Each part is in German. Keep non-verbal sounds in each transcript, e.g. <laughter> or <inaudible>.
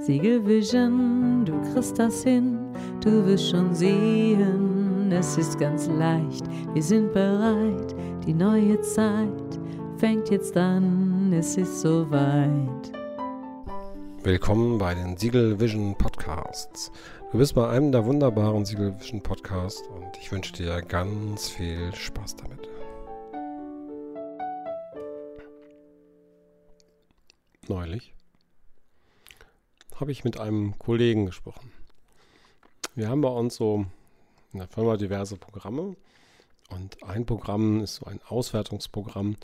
Siegelvision, du kriegst das hin, du wirst schon sehen, es ist ganz leicht, wir sind bereit, die neue Zeit fängt jetzt an, es ist soweit. Willkommen bei den Siegel Vision Podcasts. Du bist bei einem der wunderbaren Siegel Vision Podcasts und ich wünsche dir ganz viel Spaß damit. Neulich habe ich mit einem Kollegen gesprochen. Wir haben bei uns so in der Firma diverse Programme und ein Programm ist so ein Auswertungsprogramm,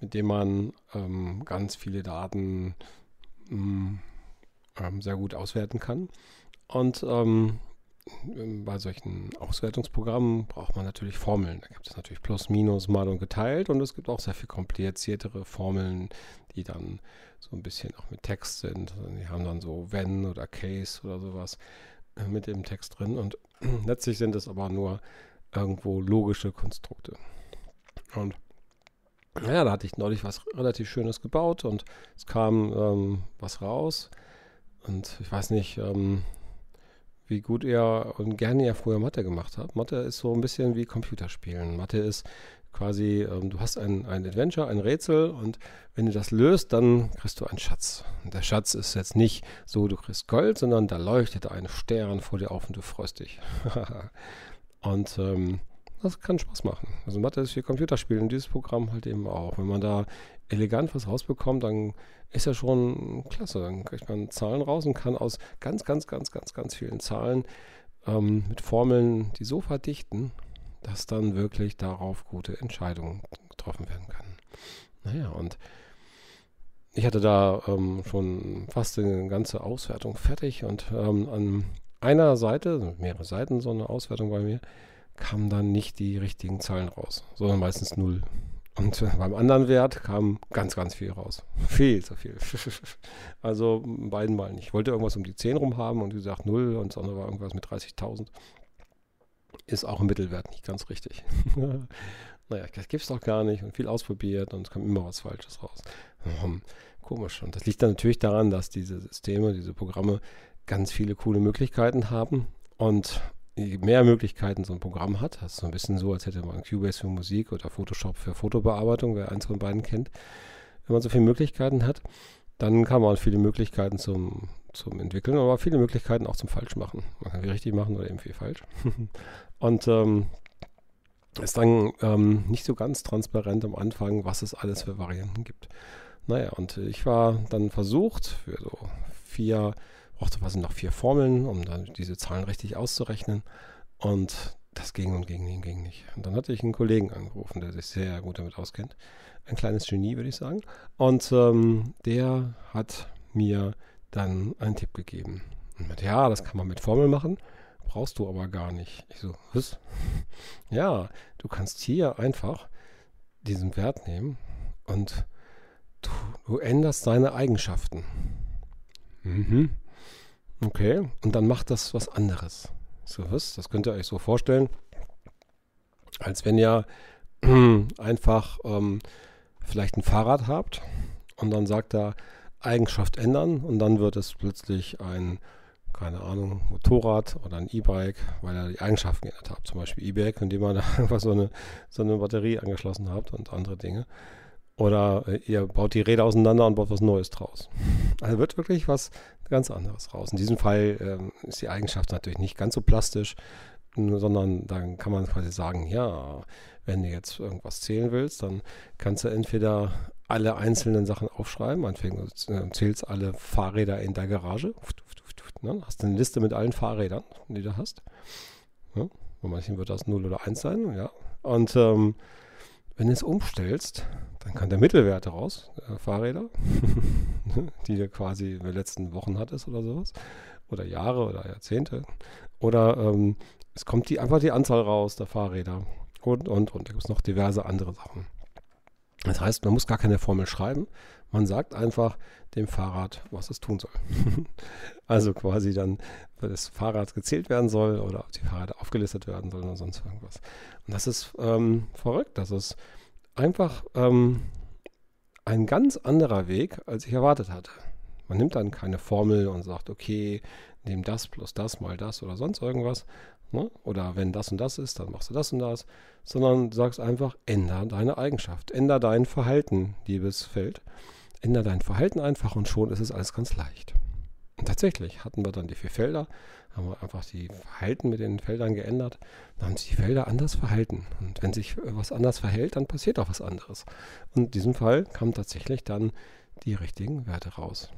mit dem man ähm, ganz viele Daten mh, ähm, sehr gut auswerten kann. Und ähm, bei solchen Auswertungsprogrammen braucht man natürlich Formeln. Da gibt es natürlich Plus, Minus, Mal und geteilt und es gibt auch sehr viel kompliziertere Formeln, die dann so ein bisschen auch mit Text sind. Die haben dann so wenn oder case oder sowas äh, mit dem Text drin und <clears throat> letztlich sind es aber nur irgendwo logische Konstrukte. Und ja, da hatte ich neulich was relativ Schönes gebaut und es kam ähm, was raus. Und ich weiß nicht, ähm, wie gut er und gerne er früher Mathe gemacht hat. Mathe ist so ein bisschen wie Computerspielen. Mathe ist quasi, ähm, du hast ein, ein Adventure, ein Rätsel und wenn du das löst, dann kriegst du einen Schatz. Und der Schatz ist jetzt nicht so, du kriegst Gold, sondern da leuchtet ein Stern vor dir auf und du freust dich. <laughs> und ähm, das kann Spaß machen. Also Mathe ist wie Computerspiel und dieses Programm halt eben auch. Wenn man da elegant was rausbekommt, dann ist ja schon klasse. Dann kriegt man Zahlen raus und kann aus ganz, ganz, ganz, ganz, ganz vielen Zahlen ähm, mit Formeln die so verdichten, dass dann wirklich darauf gute Entscheidungen getroffen werden können. Naja, und ich hatte da ähm, schon fast eine ganze Auswertung fertig und ähm, an einer Seite, mehrere Seiten so eine Auswertung bei mir, kamen dann nicht die richtigen Zahlen raus, sondern meistens null. Und beim anderen Wert kam ganz, ganz viel raus. Viel zu viel. <laughs> also beiden Mal nicht. Ich wollte irgendwas um die 10 rum haben und wie gesagt 0 und das andere war irgendwas mit 30.000. Ist auch ein Mittelwert nicht ganz richtig. <laughs> naja, das gibt es doch gar nicht und viel ausprobiert und es kam immer was Falsches raus. Hm, komisch. Und das liegt dann natürlich daran, dass diese Systeme, diese Programme ganz viele coole Möglichkeiten haben und mehr Möglichkeiten so ein Programm hat, das ist so ein bisschen so, als hätte man Cubase für Musik oder Photoshop für Fotobearbeitung, wer eins von beiden kennt. Wenn man so viele Möglichkeiten hat, dann kann man viele Möglichkeiten zum, zum Entwickeln, aber viele Möglichkeiten auch zum Falschmachen. Man kann viel richtig machen oder eben viel falsch. <laughs> Und ähm, ist dann ähm, nicht so ganz transparent am Anfang, was es alles für Varianten gibt. Naja, und ich war dann versucht, für so vier brauchte quasi noch vier Formeln, um dann diese Zahlen richtig auszurechnen. Und das ging und ging, ging, ging nicht. Und dann hatte ich einen Kollegen angerufen, der sich sehr gut damit auskennt. Ein kleines Genie, würde ich sagen. Und ähm, der hat mir dann einen Tipp gegeben. Und mit, ja, das kann man mit Formeln machen, brauchst du aber gar nicht. Ich so, was? <laughs> Ja, du kannst hier einfach diesen Wert nehmen und du, du änderst seine Eigenschaften. Mhm. Okay, und dann macht das was anderes. So was? Das könnt ihr euch so vorstellen, als wenn ihr <clears throat> einfach ähm, vielleicht ein Fahrrad habt und dann sagt er Eigenschaft ändern und dann wird es plötzlich ein, keine Ahnung, Motorrad oder ein E-Bike, weil er die Eigenschaften geändert hat. Zum Beispiel E-Bike, indem man <laughs> da einfach so eine, so eine Batterie angeschlossen habt und andere Dinge. Oder äh, ihr baut die Räder auseinander und baut was Neues draus. Also wird wirklich was ganz anderes raus. In diesem Fall ähm, ist die Eigenschaft natürlich nicht ganz so plastisch, sondern dann kann man quasi sagen, ja, wenn du jetzt irgendwas zählen willst, dann kannst du entweder alle einzelnen Sachen aufschreiben, meinetwegen zählst alle Fahrräder in der Garage, ne? hast eine Liste mit allen Fahrrädern, die du hast. Ja? Bei manchen wird das 0 oder 1 sein, ja. Und ähm, wenn du es umstellst, dann kann der Mittelwert raus, äh, Fahrräder, <laughs> <laughs> die du quasi in den letzten Wochen hattest oder sowas. Oder Jahre oder Jahrzehnte. Oder ähm, es kommt die, einfach die Anzahl raus der Fahrräder. Und, und, und. Da gibt es noch diverse andere Sachen. Das heißt, man muss gar keine Formel schreiben. Man sagt einfach dem Fahrrad, was es tun soll. <laughs> also quasi dann, wenn das Fahrrad gezählt werden soll oder die Fahrräder aufgelistet werden sollen oder sonst irgendwas. Und das ist ähm, verrückt. Das ist einfach ähm, ein ganz anderer Weg, als ich erwartet hatte. Man nimmt dann keine Formel und sagt, okay, nimm das plus das mal das oder sonst irgendwas. Ne? Oder wenn das und das ist, dann machst du das und das. Sondern sagst einfach, änder deine Eigenschaft, änder dein Verhalten, liebes Feld. Änder dein Verhalten einfach und schon ist es alles ganz leicht. Und tatsächlich hatten wir dann die vier Felder, haben wir einfach die Verhalten mit den Feldern geändert. Dann haben sich die Felder anders verhalten. Und wenn sich was anders verhält, dann passiert auch was anderes. Und in diesem Fall kamen tatsächlich dann die richtigen Werte raus.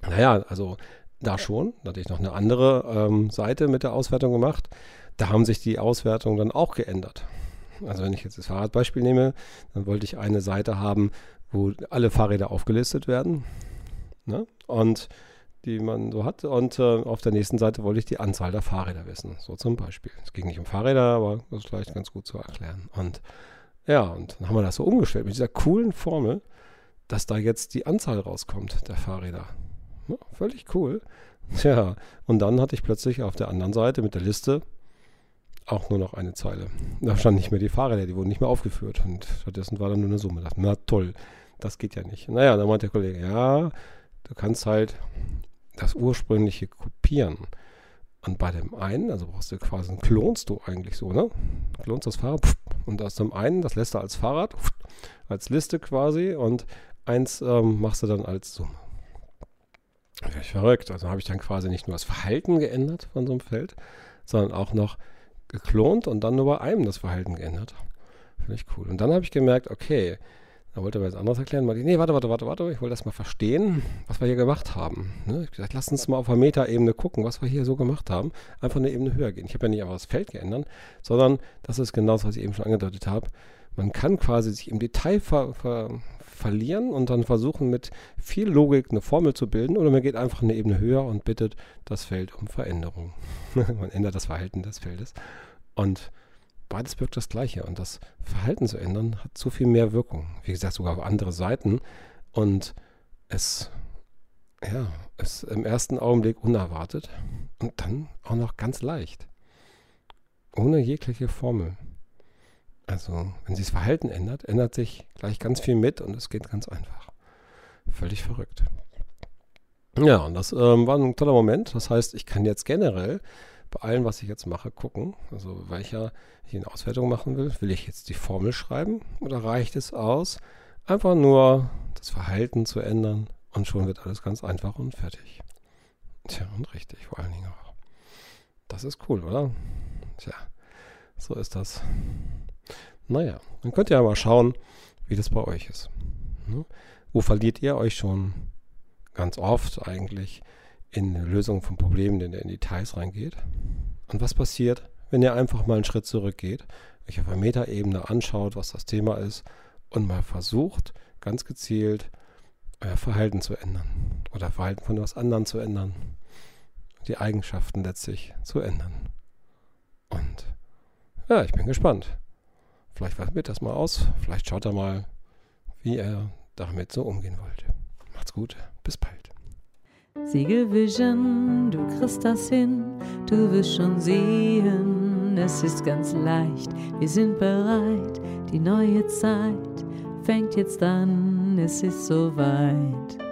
Naja, also da schon. Da hatte ich noch eine andere ähm, Seite mit der Auswertung gemacht. Da haben sich die Auswertungen dann auch geändert. Also wenn ich jetzt das Fahrradbeispiel nehme, dann wollte ich eine Seite haben, wo alle Fahrräder aufgelistet werden. Ne? Und die man so hat. Und äh, auf der nächsten Seite wollte ich die Anzahl der Fahrräder wissen. So zum Beispiel. Es ging nicht um Fahrräder, aber das ist vielleicht ganz gut zu erklären. Und ja, und dann haben wir das so umgestellt mit dieser coolen Formel, dass da jetzt die Anzahl rauskommt der Fahrräder. Ja, völlig cool. <laughs> Tja, und dann hatte ich plötzlich auf der anderen Seite mit der Liste auch nur noch eine Zeile. Da standen nicht mehr die Fahrräder, die wurden nicht mehr aufgeführt. Und stattdessen war dann nur eine Summe. na toll, das geht ja nicht. Naja, dann meinte der Kollege, ja, du kannst halt das ursprüngliche kopieren. Und bei dem einen, also brauchst du quasi, klonst du eigentlich so, ne? Klonst das Fahrrad und aus dem einen, das lässt du als Fahrrad, als Liste quasi und eins ähm, machst du dann als Summe. Völlig verrückt. Also habe ich dann quasi nicht nur das Verhalten geändert von so einem Feld, sondern auch noch geklont und dann nur bei einem das Verhalten geändert. Finde ich cool. Und dann habe ich gemerkt, okay, da wollte er jetzt anderes erklären. Meinte nee, warte, warte, warte, warte. Ich wollte das mal verstehen, was wir hier gemacht haben. Ne? Ich gesagt, lass uns mal auf der Metaebene gucken, was wir hier so gemacht haben. Einfach eine Ebene höher gehen. Ich habe ja nicht einfach das Feld geändert, sondern das ist genau das, was ich eben schon angedeutet habe. Man kann quasi sich im Detail ver, ver, verlieren und dann versuchen, mit viel Logik eine Formel zu bilden. Oder man geht einfach eine Ebene höher und bittet das Feld um Veränderung. <laughs> man ändert das Verhalten des Feldes. Und beides wirkt das Gleiche. Und das Verhalten zu ändern hat so viel mehr Wirkung. Wie gesagt, sogar auf andere Seiten. Und es, ja, ist im ersten Augenblick unerwartet und dann auch noch ganz leicht. Ohne jegliche Formel. Also, wenn sich das Verhalten ändert, ändert sich gleich ganz viel mit und es geht ganz einfach. Völlig verrückt. Ja, und das ähm, war ein toller Moment. Das heißt, ich kann jetzt generell bei allem, was ich jetzt mache, gucken. Also welcher ich eine Auswertung machen will. Will ich jetzt die Formel schreiben oder reicht es aus, einfach nur das Verhalten zu ändern und schon wird alles ganz einfach und fertig. Tja, und richtig vor allen Dingen auch. Das ist cool, oder? Tja, so ist das. Naja, dann könnt ihr ja mal schauen, wie das bei euch ist. Ne? Wo verliert ihr euch schon ganz oft eigentlich in Lösung von Problemen, in, in Details reingeht? Und was passiert, wenn ihr einfach mal einen Schritt zurückgeht, euch auf der Metaebene anschaut, was das Thema ist und mal versucht, ganz gezielt euer Verhalten zu ändern oder Verhalten von etwas anderen zu ändern, die Eigenschaften letztlich zu ändern. Und ja, ich bin gespannt. Vielleicht probiert das mal aus. Vielleicht schaut er mal, wie er damit so umgehen wollte. Macht's gut. Bis bald. Siegelvision, du kriegst das hin, du wirst schon sehen, es ist ganz leicht, wir sind bereit, die neue Zeit fängt jetzt an, es ist soweit.